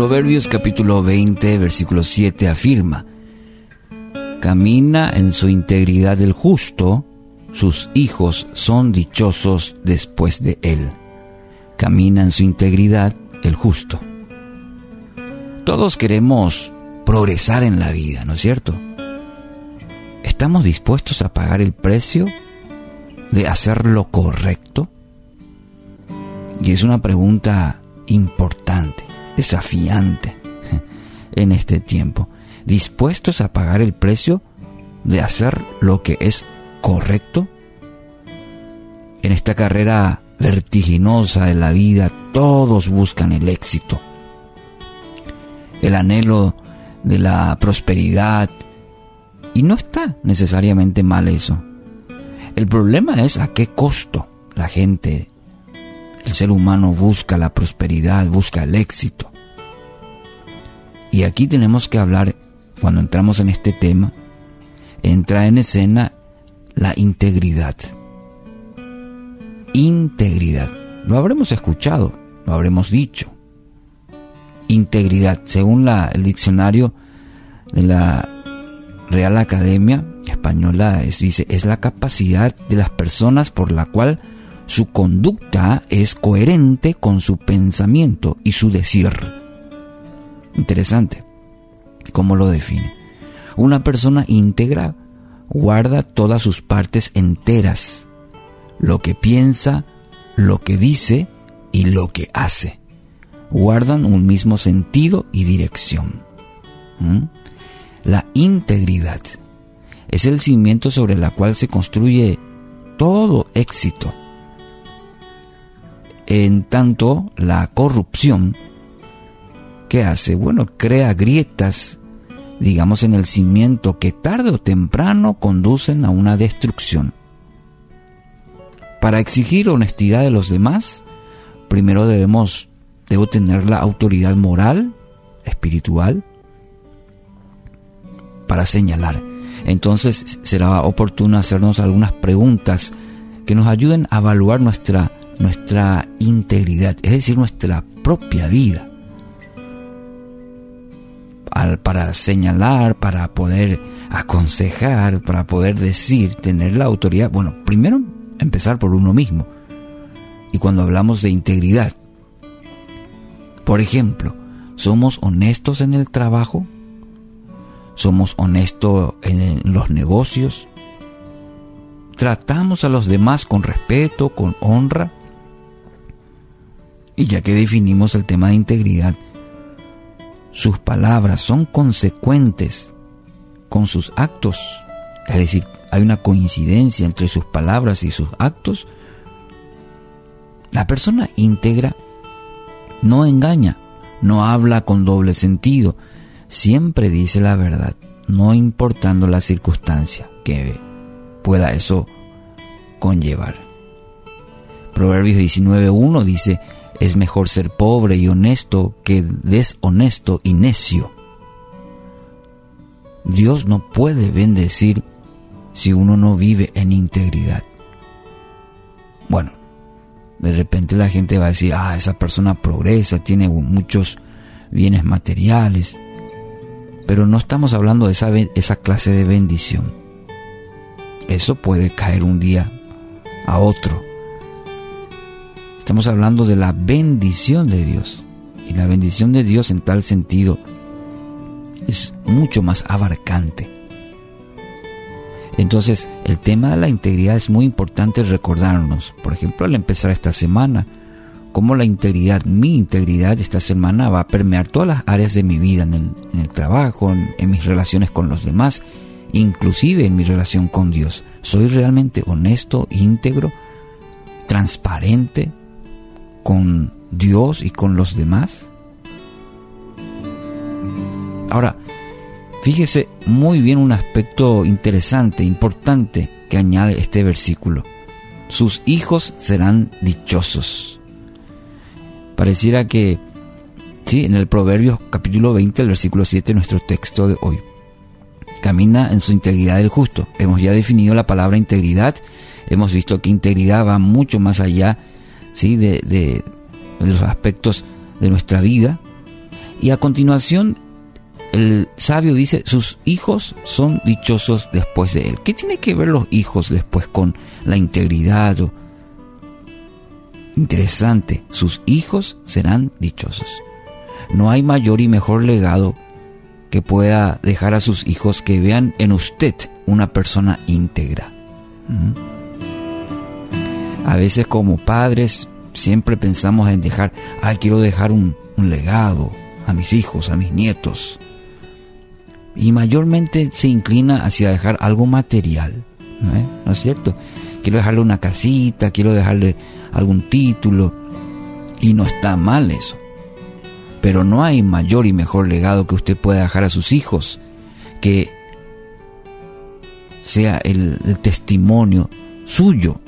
Proverbios capítulo 20, versículo 7 afirma, Camina en su integridad el justo, sus hijos son dichosos después de él. Camina en su integridad el justo. Todos queremos progresar en la vida, ¿no es cierto? ¿Estamos dispuestos a pagar el precio de hacer lo correcto? Y es una pregunta importante, desafiante en este tiempo. ¿Dispuestos a pagar el precio de hacer lo que es correcto? En esta carrera vertiginosa de la vida, todos buscan el éxito, el anhelo de la prosperidad, y no está necesariamente mal eso. El problema es a qué costo la gente el ser humano busca la prosperidad, busca el éxito. Y aquí tenemos que hablar, cuando entramos en este tema, entra en escena la integridad. Integridad. Lo habremos escuchado, lo habremos dicho. Integridad, según la, el diccionario de la Real Academia Española, dice, es la capacidad de las personas por la cual su conducta es coherente con su pensamiento y su decir. Interesante. ¿Cómo lo define? Una persona íntegra guarda todas sus partes enteras, lo que piensa, lo que dice y lo que hace. Guardan un mismo sentido y dirección. ¿Mm? La integridad es el cimiento sobre el cual se construye todo éxito en tanto, la corrupción, ¿qué hace? Bueno, crea grietas, digamos, en el cimiento que tarde o temprano conducen a una destrucción. Para exigir honestidad de los demás, primero debemos, debo tener la autoridad moral, espiritual, para señalar. Entonces será oportuno hacernos algunas preguntas que nos ayuden a evaluar nuestra nuestra integridad, es decir, nuestra propia vida. Para señalar, para poder aconsejar, para poder decir, tener la autoridad, bueno, primero empezar por uno mismo. Y cuando hablamos de integridad, por ejemplo, ¿somos honestos en el trabajo? ¿Somos honestos en los negocios? ¿Tratamos a los demás con respeto, con honra? Y ya que definimos el tema de integridad, sus palabras son consecuentes con sus actos. Es decir, hay una coincidencia entre sus palabras y sus actos. La persona íntegra no engaña, no habla con doble sentido, siempre dice la verdad, no importando la circunstancia que pueda eso conllevar. Proverbios 19.1 dice, es mejor ser pobre y honesto que deshonesto y necio. Dios no puede bendecir si uno no vive en integridad. Bueno, de repente la gente va a decir, ah, esa persona progresa, tiene muchos bienes materiales, pero no estamos hablando de esa, esa clase de bendición. Eso puede caer un día a otro. Estamos hablando de la bendición de Dios. Y la bendición de Dios en tal sentido es mucho más abarcante. Entonces, el tema de la integridad es muy importante recordarnos. Por ejemplo, al empezar esta semana, cómo la integridad, mi integridad esta semana va a permear todas las áreas de mi vida, en el, trabajo, en, mis relaciones con los demás, inclusive en mi relación con Dios. ¿Soy realmente honesto, íntegro, transparente, con Dios y con los demás? Ahora, fíjese muy bien un aspecto interesante, importante que añade este versículo. Sus hijos serán dichosos. Pareciera que, sí, en el Proverbios capítulo 20, el versículo 7, nuestro texto de hoy. Camina en su integridad el justo. Hemos ya definido la palabra integridad. Hemos visto que integridad va mucho más allá ¿sí? de, los aspectos de nuestra vida. Y a continuación, el sabio dice, sus hijos son dichosos después de él. ¿Qué tiene que ver los hijos después con la integridad? Interesante, sus hijos serán dichosos. No hay mayor y mejor legado que pueda dejar a sus hijos que vean en usted una persona íntegra. A veces como padres siempre pensamos en dejar, ay, quiero dejar un, legado a mis hijos, a mis nietos. Y mayormente se inclina hacia dejar algo material, ¿no es cierto? Quiero dejarle una casita, quiero dejarle algún título, y no está mal eso. Pero no hay mayor y mejor legado que usted pueda dejar a sus hijos que sea el, testimonio suyo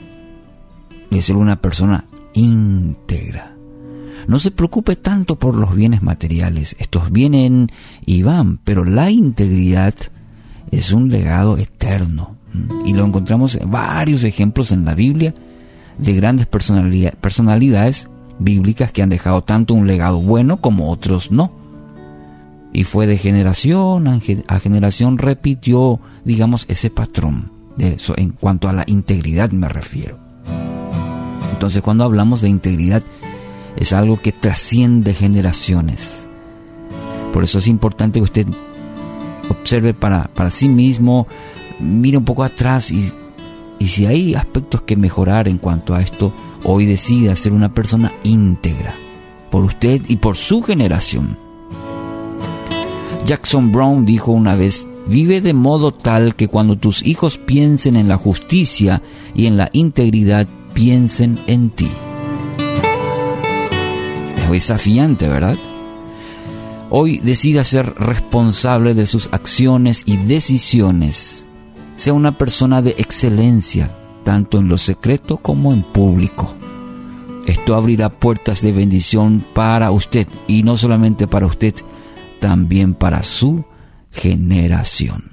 de ser una persona íntegra. No se preocupe tanto por los bienes materiales, estos vienen y van, pero la integridad es un legado eterno. Y lo encontramos en varios ejemplos en la Biblia de grandes personalidades bíblicas que han dejado tanto un legado bueno como otros no. Y fue de generación a generación repitió, digamos, ese patrón. De eso, en cuanto a la integridad me refiero. Entonces cuando hablamos de integridad es algo que trasciende generaciones. Por eso es importante que usted observe para, para sí mismo, mire un poco atrás y, y si hay aspectos que mejorar en cuanto a esto, hoy decida ser una persona íntegra por usted y por su generación. Jackson Brown dijo una vez, vive de modo tal que cuando tus hijos piensen en la justicia y en la integridad, piensen en ti. Es desafiante, ¿verdad? Hoy decida ser responsable de sus acciones y decisiones. Sea una persona de excelencia, tanto en lo secreto como en público. Esto abrirá puertas de bendición para usted y no solamente para usted, también para su generación.